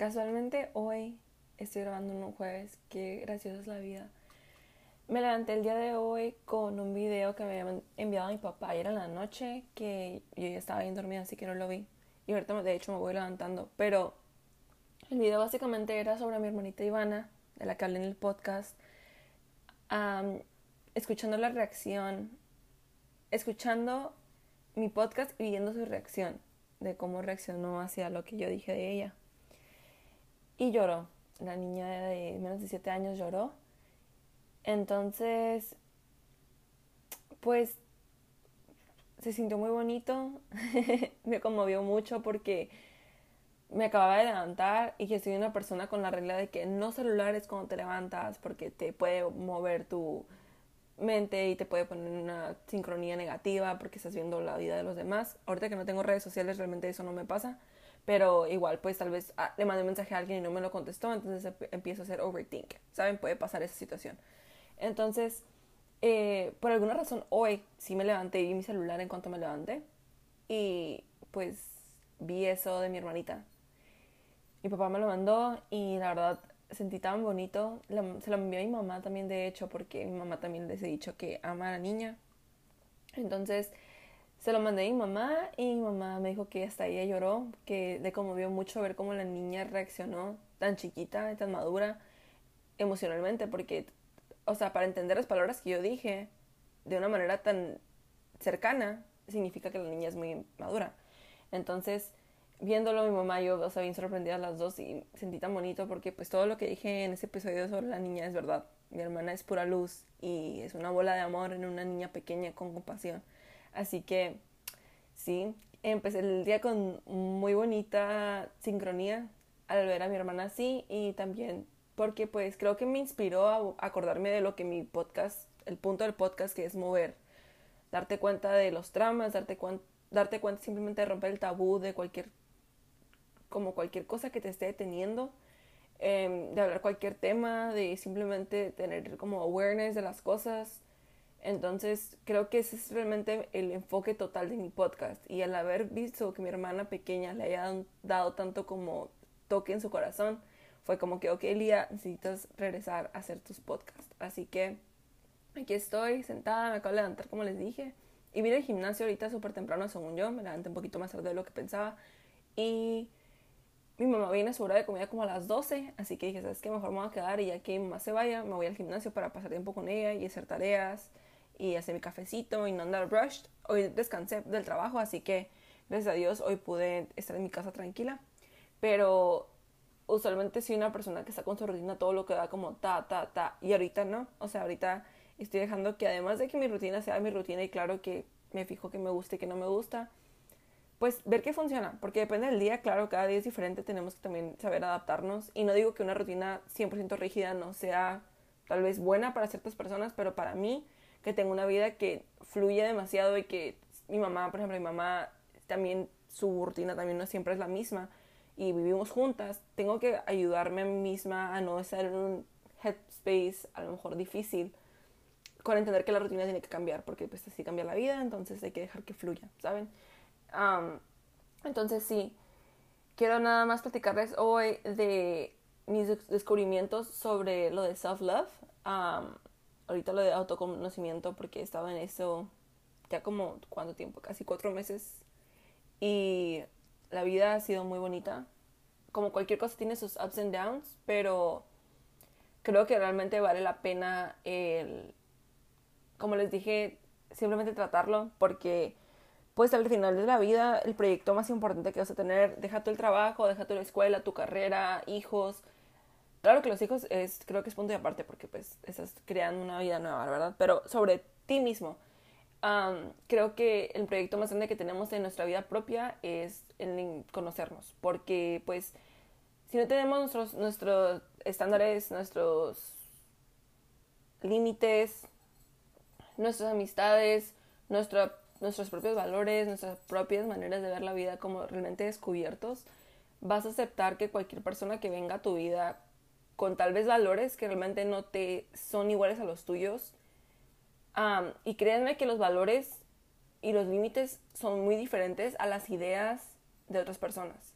Casualmente hoy estoy grabando un jueves, qué graciosa es la vida. Me levanté el día de hoy con un video que me había enviado mi papá ayer en la noche, que yo ya estaba bien dormida, así que no lo vi. Y ahorita de hecho me voy levantando. Pero el video básicamente era sobre mi hermanita Ivana, de la que hablé en el podcast, escuchando la reacción, escuchando mi podcast y viendo su reacción, de cómo reaccionó hacia lo que yo dije de ella y lloró. La niña de menos de 7 años lloró. Entonces, pues se sintió muy bonito, me conmovió mucho porque me acababa de levantar y que soy una persona con la regla de que no celulares cuando te levantas porque te puede mover tu mente y te puede poner una sincronía negativa porque estás viendo la vida de los demás. Ahorita que no tengo redes sociales realmente eso no me pasa, pero igual pues tal vez ah, le mandé un mensaje a alguien y no me lo contestó, entonces empiezo a hacer overthink, ¿saben? Puede pasar esa situación. Entonces, eh, por alguna razón hoy sí me levanté y vi mi celular en cuanto me levanté y pues vi eso de mi hermanita. Mi papá me lo mandó y la verdad sentí tan bonito. Se lo envió a mi mamá también, de hecho, porque mi mamá también les he dicho que ama a la niña. Entonces, se lo mandé a mi mamá y mi mamá me dijo que hasta ella lloró, que le conmovió mucho ver cómo la niña reaccionó tan chiquita y tan madura emocionalmente, porque, o sea, para entender las palabras que yo dije de una manera tan cercana, significa que la niña es muy madura. Entonces, viéndolo mi mamá y yo, o sea, bien sorprendidas las dos y sentí tan bonito porque pues todo lo que dije en ese episodio sobre la niña es verdad. Mi hermana es pura luz y es una bola de amor en una niña pequeña con compasión. Así que sí, empecé el día con muy bonita sincronía al ver a mi hermana así y también porque pues creo que me inspiró a acordarme de lo que mi podcast, el punto del podcast que es mover, darte cuenta de los tramas, darte, darte cuenta simplemente de romper el tabú de cualquier, como cualquier cosa que te esté deteniendo, em, de hablar cualquier tema, de simplemente tener como awareness de las cosas, entonces creo que ese es realmente el enfoque total de mi podcast y al haber visto que mi hermana pequeña le haya dado tanto como toque en su corazón, fue como que, ok, Lía, necesitas regresar a hacer tus podcasts. Así que aquí estoy sentada, me acabo de levantar como les dije y vine al gimnasio ahorita súper temprano según yo, me levanté un poquito más tarde de lo que pensaba y mi mamá viene a su hora de comida como a las 12, así que dije, ¿sabes qué? Mejor me voy a quedar y ya que mi mamá se vaya, me voy al gimnasio para pasar tiempo con ella y hacer tareas y hacer mi cafecito y no andar rushed. Hoy descansé del trabajo, así que gracias a Dios hoy pude estar en mi casa tranquila. Pero usualmente soy una persona que está con su rutina todo lo que da como ta, ta, ta. Y ahorita no. O sea, ahorita estoy dejando que además de que mi rutina sea mi rutina y claro que me fijo que me gusta y que no me gusta, pues ver qué funciona. Porque depende del día, claro, cada día es diferente. Tenemos que también saber adaptarnos. Y no digo que una rutina 100% rígida no sea tal vez buena para ciertas personas, pero para mí que tengo una vida que fluye demasiado y que mi mamá, por ejemplo, mi mamá también su rutina también no siempre es la misma y vivimos juntas, tengo que ayudarme a mí misma a no estar en un headspace a lo mejor difícil con entender que la rutina tiene que cambiar porque pues así cambia la vida, entonces hay que dejar que fluya, ¿saben? entonces sí, quiero nada más platicarles hoy de mis descubrimientos sobre lo de self-love ahorita lo de autoconocimiento porque estaba en eso ya como cuánto tiempo, casi cuatro meses y la vida ha sido muy bonita. Como cualquier cosa tiene sus ups and downs, pero creo que realmente vale la pena el, como les dije, simplemente tratarlo porque pues al final de la vida el proyecto más importante que vas a tener, deja tu el trabajo, deja tu la escuela, tu carrera, hijos, Claro que los hijos es, creo que es punto de aparte porque pues estás creando una vida nueva, ¿verdad? Pero sobre ti mismo, creo que el proyecto más grande que tenemos en nuestra vida propia es conocernos, porque pues si no tenemos nuestros, nuestros estándares, nuestros límites, nuestras amistades, nuestra, nuestros propios valores, nuestras propias maneras de ver la vida como realmente descubiertos, vas a aceptar que cualquier persona que venga a tu vida con tal vez valores que realmente no te son iguales a los tuyos. y créanme que los valores y los límites son muy diferentes a las ideas de otras personas.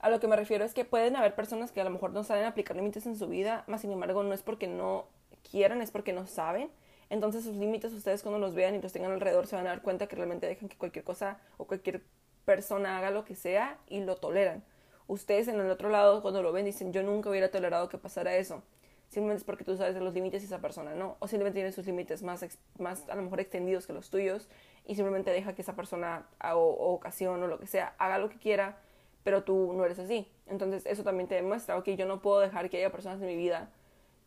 A lo que me refiero es que pueden haber personas que a lo mejor no saben aplicar límites en su vida, más sin embargo no es porque no quieran, es porque no saben. Entonces sus límites ustedes cuando los vean y los tengan alrededor se van a dar cuenta que realmente dejan que cualquier cosa o cualquier persona haga lo que sea y lo toleran. Ustedes en el otro lado cuando lo ven dicen yo nunca hubiera tolerado que pasara eso. Simplemente es porque tú sabes de los límites y esa persona no. O simplemente tiene sus límites más, más a lo mejor extendidos que los tuyos y simplemente deja que esa persona o, o ocasión o lo que sea haga lo que quiera, pero tú no eres así. Entonces eso también te demuestra, que yo no puedo dejar que haya personas en mi vida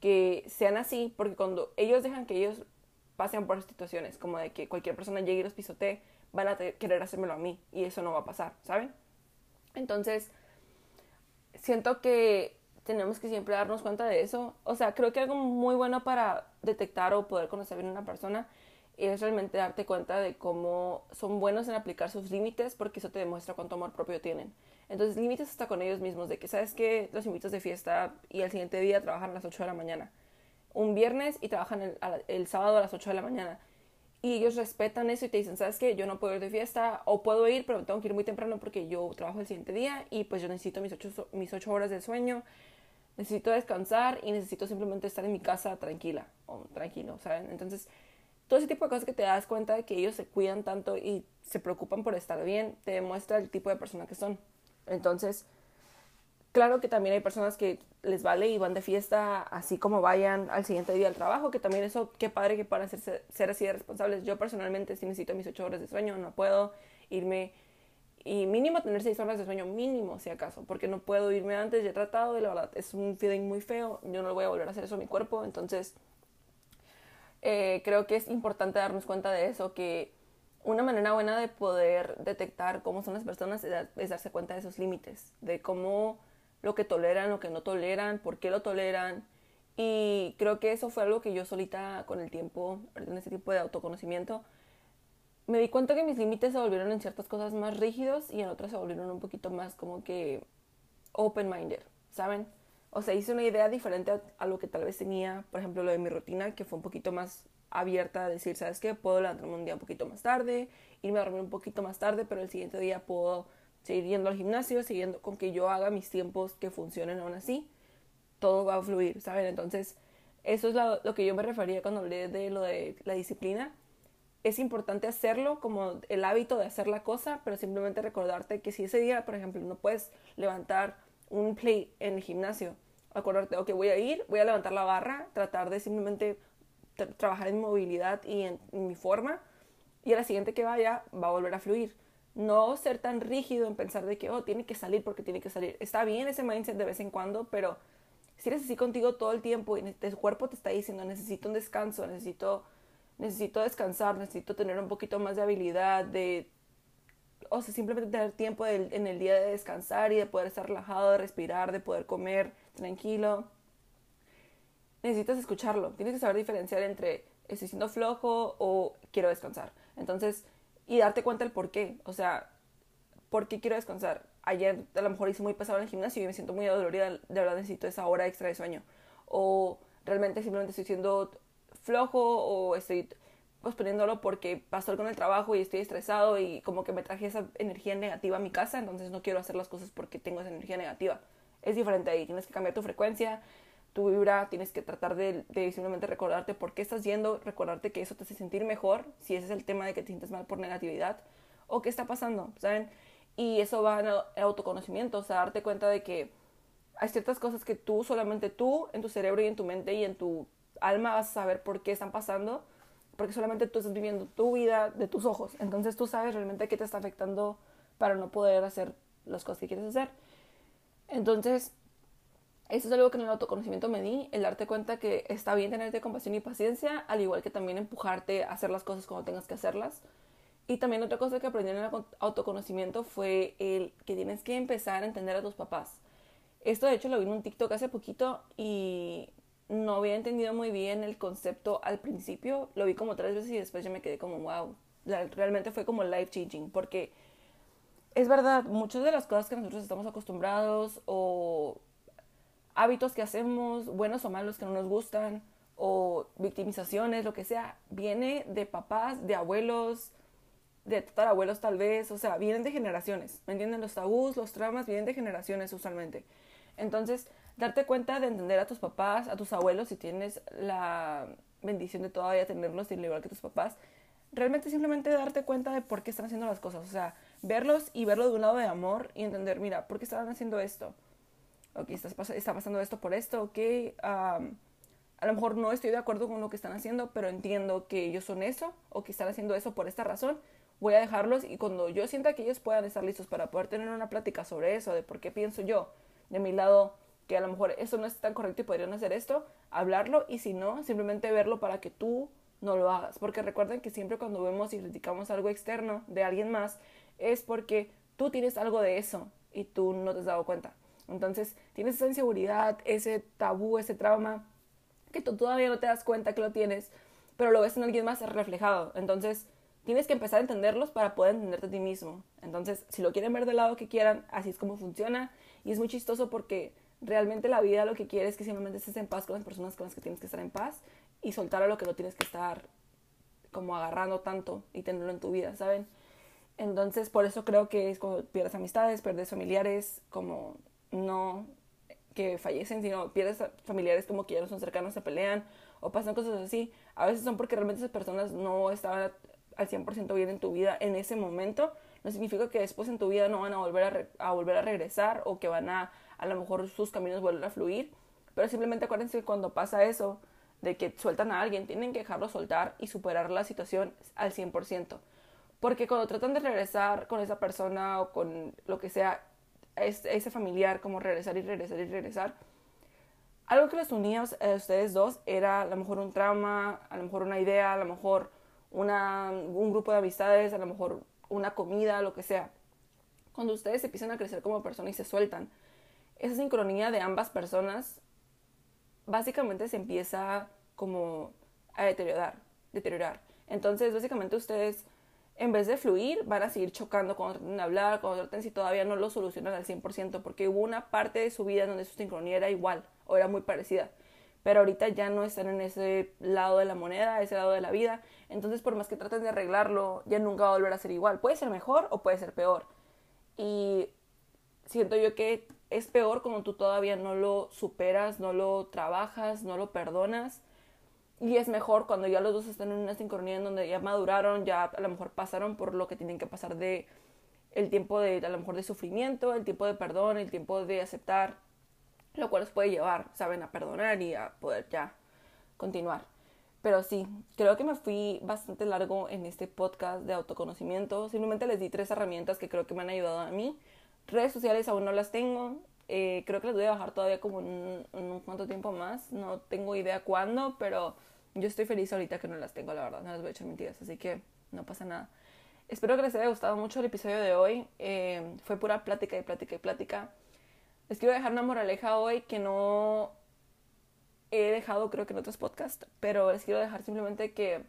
que sean así, porque cuando ellos dejan que ellos pasen por situaciones, como de que cualquier persona llegue y los pisotee, van a querer hacérmelo a mí, y eso no va a pasar, ¿saben? Entonces, siento que tenemos que siempre darnos cuenta de eso. O sea, creo que algo muy bueno para detectar o poder conocer bien a una persona es realmente darte cuenta de cómo son buenos en aplicar sus límites, porque eso te demuestra cuánto amor propio tienen. Entonces, límites hasta con ellos mismos, de que sabes que los invitas de fiesta y al siguiente día trabajan a las 8 de la mañana. Un viernes y trabajan el, el sábado a las 8 de la mañana. Y ellos respetan eso y te dicen, ¿sabes qué? Yo no puedo ir de fiesta o puedo ir, pero tengo que ir muy temprano porque yo trabajo el siguiente día y pues yo necesito mis 8, mis ocho horas de sueño, necesito descansar y necesito simplemente estar en mi casa tranquila o tranquilo, ¿saben? Entonces, todo ese tipo de cosas que te das cuenta de que ellos se cuidan tanto y se preocupan por estar bien, te demuestra el tipo de persona que son. Entonces, claro que también hay personas que les vale y van de fiesta así como vayan al siguiente día al trabajo, que también eso, qué padre que puedan ser, ser así de responsables. Yo personalmente sí necesito mis ocho horas de sueño, no puedo irme y mínimo tener seis horas de sueño, mínimo si acaso, porque no puedo irme antes, ya he tratado y la verdad es un feeling muy feo, yo no lo voy a volver a hacer eso a mi cuerpo, entonces eh, creo que es importante darnos cuenta de eso, que una manera buena de poder detectar cómo son las personas es, darse cuenta de esos límites, de cómo lo que toleran, lo que no toleran, por qué lo toleran. Y creo que eso fue algo que yo solita con el tiempo, en ese tipo de autoconocimiento, me di cuenta que mis límites se volvieron en ciertas cosas más rígidos y en otras se volvieron un poquito más como que open-minded, ¿saben? O sea, hice una idea diferente a, lo que tal vez tenía, por ejemplo, lo de mi rutina, que fue un poquito más abierta a decir, ¿sabes qué? Puedo levantarme un día un poquito más tarde, irme a dormir un poquito más tarde, pero el siguiente día puedo seguir yendo al gimnasio, siguiendo con que yo haga mis tiempos que funcionen aún así, todo va a fluir, ¿saben? Entonces, eso es lo, que yo me refería cuando hablé de lo de la disciplina. Es importante hacerlo como el hábito de hacer la cosa, pero simplemente recordarte que si ese día, por ejemplo, no puedes levantar un play en el gimnasio, acordarte, ok, voy a ir, voy a levantar la barra, tratar de simplemente trabajar en movilidad y en, mi forma y a la siguiente que vaya va a volver a fluir. No ser tan rígido en pensar de que, oh, tiene que salir porque tiene que salir. Está bien ese mindset de vez en cuando, pero si eres así contigo todo el tiempo y tu cuerpo te está diciendo, necesito un descanso, necesito, necesito descansar, necesito tener un poquito más de habilidad, de, o sea, simplemente tener tiempo en el día de descansar y de poder estar relajado, de respirar, de poder comer tranquilo necesitas escucharlo. Tienes que saber diferenciar entre estoy siendo flojo o quiero descansar. Entonces, y darte cuenta el por qué. O sea, ¿por qué quiero descansar? Ayer a lo mejor hice muy pesado en el gimnasio y me siento muy adolorida. De verdad necesito esa hora extra de sueño. O realmente simplemente estoy siendo flojo o estoy posponiéndolo porque pasó algo en el trabajo y estoy estresado y como que me traje esa energía negativa a mi casa, entonces no quiero hacer las cosas porque tengo esa energía negativa. Es diferente ahí, tienes que cambiar tu frecuencia, tu vibra, tienes que tratar de, simplemente recordarte por qué estás yendo, recordarte que eso te hace sentir mejor, si ese es el tema de que te sientes mal por negatividad, o qué está pasando, ¿saben? Y eso va en el autoconocimiento, o sea, darte cuenta de que hay ciertas cosas que tú, solamente tú, en tu cerebro y en tu mente y en tu alma vas a saber por qué están pasando, porque solamente tú estás viviendo tu vida de tus ojos, entonces tú sabes realmente qué te está afectando para no poder hacer las cosas que quieres hacer. Entonces, eso es algo que en el autoconocimiento me di, el darte cuenta que está bien tenerte compasión y paciencia, al igual que también empujarte a hacer las cosas cuando tengas que hacerlas. Y también otra cosa que aprendí en el autoconocimiento fue el que tienes que empezar a entender a tus papás. Esto de hecho lo vi en un TikTok hace poquito y no había entendido muy bien el concepto al principio. Lo vi como tres veces y después yo me quedé como, wow, realmente fue como life changing porque es verdad, muchas de las cosas que nosotros estamos acostumbrados o hábitos que hacemos, buenos o malos que no nos gustan, o victimizaciones, lo que sea, viene de papás, de abuelos, de tatarabuelos tal vez, o sea, vienen de generaciones, ¿me entienden? Los tabús, los traumas vienen de generaciones usualmente. Entonces, darte cuenta de entender a tus papás, a tus abuelos, si tienes la bendición de todavía tenerlos igual que tus papás, realmente simplemente darte cuenta de por qué están haciendo las cosas, o sea, verlos y verlo de un lado de amor y entender, mira, ¿por qué están haciendo esto? Ok, está, está pasando esto por esto, ok, a lo mejor no estoy de acuerdo con lo que están haciendo, pero entiendo que ellos son eso o que están haciendo eso por esta razón. Voy a dejarlos y cuando yo sienta que ellos puedan estar listos para poder tener una plática sobre eso, de por qué pienso yo de mi lado que a lo mejor eso no es tan correcto y podrían hacer esto, hablarlo y si no, simplemente verlo para que tú no lo hagas. Porque recuerden que siempre cuando vemos y criticamos algo externo de alguien más es porque tú tienes algo de eso y tú no te has dado cuenta. Entonces tienes esa inseguridad, ese tabú, ese trauma que tú todavía no te das cuenta que lo tienes, pero lo ves en alguien más reflejado. Entonces, tienes que empezar a entenderlos para poder entenderte a ti mismo. Entonces, si lo quieren ver del lado que quieran, así es como funciona. Y es muy chistoso porque realmente la vida lo que quiere es que simplemente estés en paz con las personas con las que tienes que estar en paz y soltar a lo que no tienes que estar como agarrando tanto y tenerlo en tu vida, ¿saben? Entonces, por eso creo que es cuando pierdes amistades, pierdes familiares, como no que fallecen, sino pierdes familiares como que ya no son cercanos, se pelean o pasan cosas así. A veces son porque realmente esas personas no estaban al 100% bien en tu vida en ese momento. No significa que después en tu vida no van a volver a, a volver a regresar o que van a, a lo mejor sus caminos vuelven a fluir. Pero simplemente acuérdense que cuando pasa eso, de que sueltan a alguien, tienen que dejarlo soltar y superar la situación al 100%. Porque cuando tratan de regresar con esa persona o con lo que sea, ese familiar, como regresar y regresar y regresar. Algo que los unía a ustedes dos era a lo mejor un trauma, a lo mejor una idea, a lo mejor un grupo de amistades, a lo mejor una comida, lo que sea. Cuando ustedes empiezan a crecer como persona y se sueltan, esa sincronía de ambas personas básicamente se empieza como a deteriorar, deteriorar. Entonces, básicamente ustedes en vez de fluir, van a seguir chocando cuando traten de hablar, cuando traten si todavía no lo solucionan al 100%, porque hubo una parte de su vida donde su sincronía era igual o era muy parecida. Pero ahorita ya no están en ese lado de la moneda, ese lado de la vida. Entonces, por más que traten de arreglarlo, ya nunca va a volver a ser igual. Puede ser mejor o puede ser peor. Y siento yo que es peor cuando tú todavía no lo superas, no lo trabajas, no lo perdonas y es mejor cuando ya los dos están en una sincronía en donde ya maduraron, ya a lo mejor pasaron por lo que tienen que pasar de el tiempo de a lo mejor de sufrimiento, el tiempo de perdón, el tiempo de aceptar, lo cual los puede llevar, saben, a perdonar y a poder ya continuar. Pero sí, creo que me fui bastante largo en este podcast de autoconocimiento. Simplemente les di tres herramientas que creo que me han ayudado a mí. Redes sociales aún no las tengo. Eh, creo que las voy a bajar todavía como en un, cuanto tiempo más. No tengo idea cuándo, pero yo estoy feliz ahorita que no las tengo, la verdad. No les voy a echar mentiras, así que no pasa nada. Espero que les haya gustado mucho el episodio de hoy. Eh, fue pura plática y plática y plática. Les quiero dejar una moraleja hoy que no he dejado creo que en otros podcasts, pero les quiero dejar simplemente que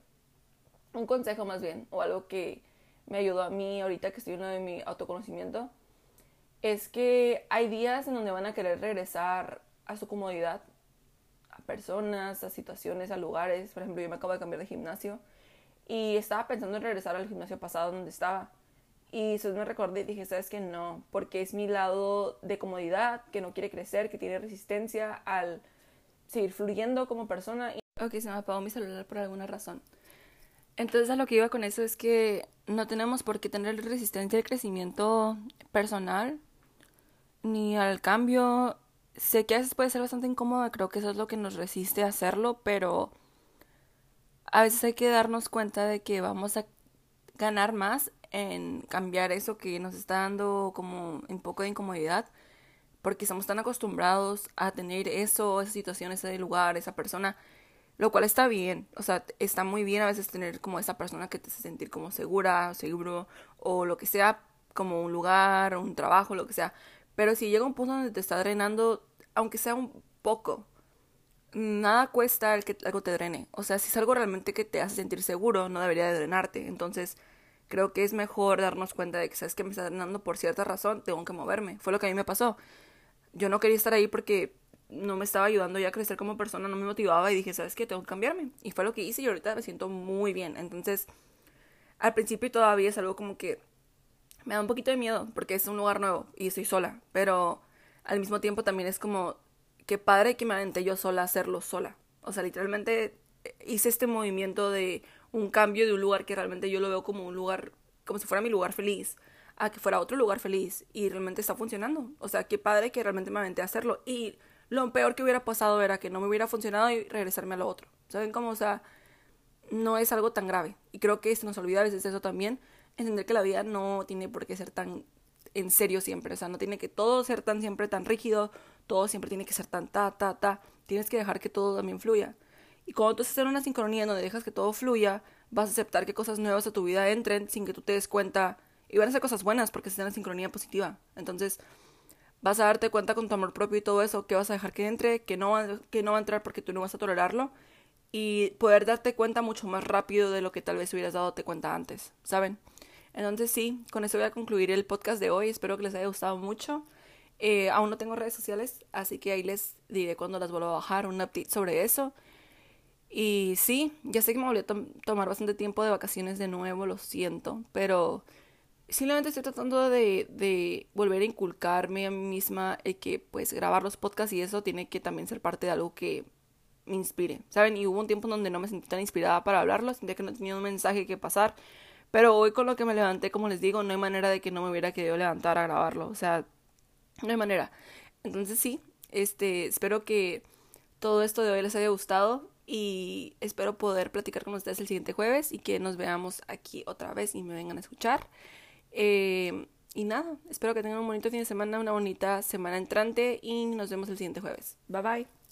un consejo más bien, o algo que me ayudó a mí ahorita que estoy en de mi autoconocimiento es que hay días en donde van a querer regresar a su comodidad, a personas, a situaciones, a lugares. Por ejemplo, yo me acabo de cambiar de gimnasio y estaba pensando en regresar al gimnasio pasado donde estaba. Y después me recordé y dije, ¿sabes qué? No, porque es mi lado de comodidad, que no quiere crecer, que tiene resistencia al seguir fluyendo como persona. Ok, se me apagó mi celular por alguna razón. Entonces a lo que iba con eso es que no tenemos por qué tener resistencia al crecimiento personal ni al cambio. Sé que a veces puede ser bastante incómodo, creo que eso es lo que nos resiste a hacerlo, pero a veces hay que darnos cuenta de que vamos a ganar más en cambiar eso que nos está dando como un poco de incomodidad, porque estamos tan acostumbrados a tener eso, esa situación, ese lugar, esa persona, lo cual está bien, o sea, está muy bien a veces tener como esa persona que te hace sentir como segura, seguro, o lo que sea, como un lugar, un trabajo, lo que sea, pero si llega un punto donde te está drenando, aunque sea un poco, nada cuesta el que algo te drene. O sea, si es algo realmente que te hace sentir seguro, no debería de drenarte. Entonces, creo que es mejor darnos cuenta de que, sabes que me está drenando por cierta razón, tengo que moverme. Fue lo que a mí me pasó. Yo no quería estar ahí porque no me estaba ayudando ya a crecer como persona, no me motivaba y dije, ¿sabes qué? Tengo que cambiarme. Y fue lo que hice y ahorita me siento muy bien. Entonces, al principio todavía es algo como que me da un poquito de miedo porque es un lugar nuevo y estoy sola, pero al mismo tiempo también es como que padre que me aventé yo sola a hacerlo sola. O sea, literalmente hice este movimiento de un cambio de un lugar que realmente yo lo veo como un lugar, como si fuera mi lugar feliz, a que fuera otro lugar feliz y realmente está funcionando. O sea, qué padre que realmente me aventé a hacerlo. Y lo peor que hubiera pasado era que no me hubiera funcionado y regresarme a lo otro. ¿Saben cómo? O sea, no es algo tan grave. Y creo que se nos olvida a veces eso también, entender que la vida no tiene por qué ser tan en serio siempre. O sea, no tiene que todo ser tan siempre tan rígido, todo siempre tiene que ser tan ta, ta, ta. Tienes que dejar que todo también fluya. Y cuando tú estás en una sincronía donde dejas que todo fluya, vas a aceptar que cosas nuevas a tu vida entren sin que tú te des cuenta. Y van a ser cosas buenas porque estás en sincronía positiva. Entonces, vas a darte cuenta con tu amor propio y todo eso, que vas a dejar que entre, que no, va, que no va a entrar porque tú no vas a tolerarlo. Y poder darte cuenta mucho más rápido de lo que tal vez hubieras dado cuenta antes, ¿saben? Entonces sí, con eso voy a concluir el podcast de hoy. Espero que les haya gustado mucho. Eh, aún no tengo redes sociales, así que ahí les diré cuando las vuelva a bajar un update sobre eso. Y sí, ya sé que me volvió a tomar bastante tiempo de vacaciones de nuevo, lo siento, pero simplemente estoy tratando de, de volver a inculcarme a mí misma el que pues grabar los podcasts y eso tiene que también ser parte de algo que me inspire, ¿saben? Y hubo un tiempo donde no me sentí tan inspirada para hablarlo, sentía que no tenía un mensaje que pasar, pero hoy con lo que me levanté, como les digo, no hay manera de que no me hubiera querido levantar a grabarlo, o sea, no hay manera. Entonces sí, este, espero que todo esto de hoy les haya gustado y espero poder platicar con ustedes el siguiente jueves y que nos veamos aquí otra vez y me vengan a escuchar. Eh, y nada, espero que tengan un bonito fin de semana, una bonita semana entrante y nos vemos el siguiente jueves. Bye bye.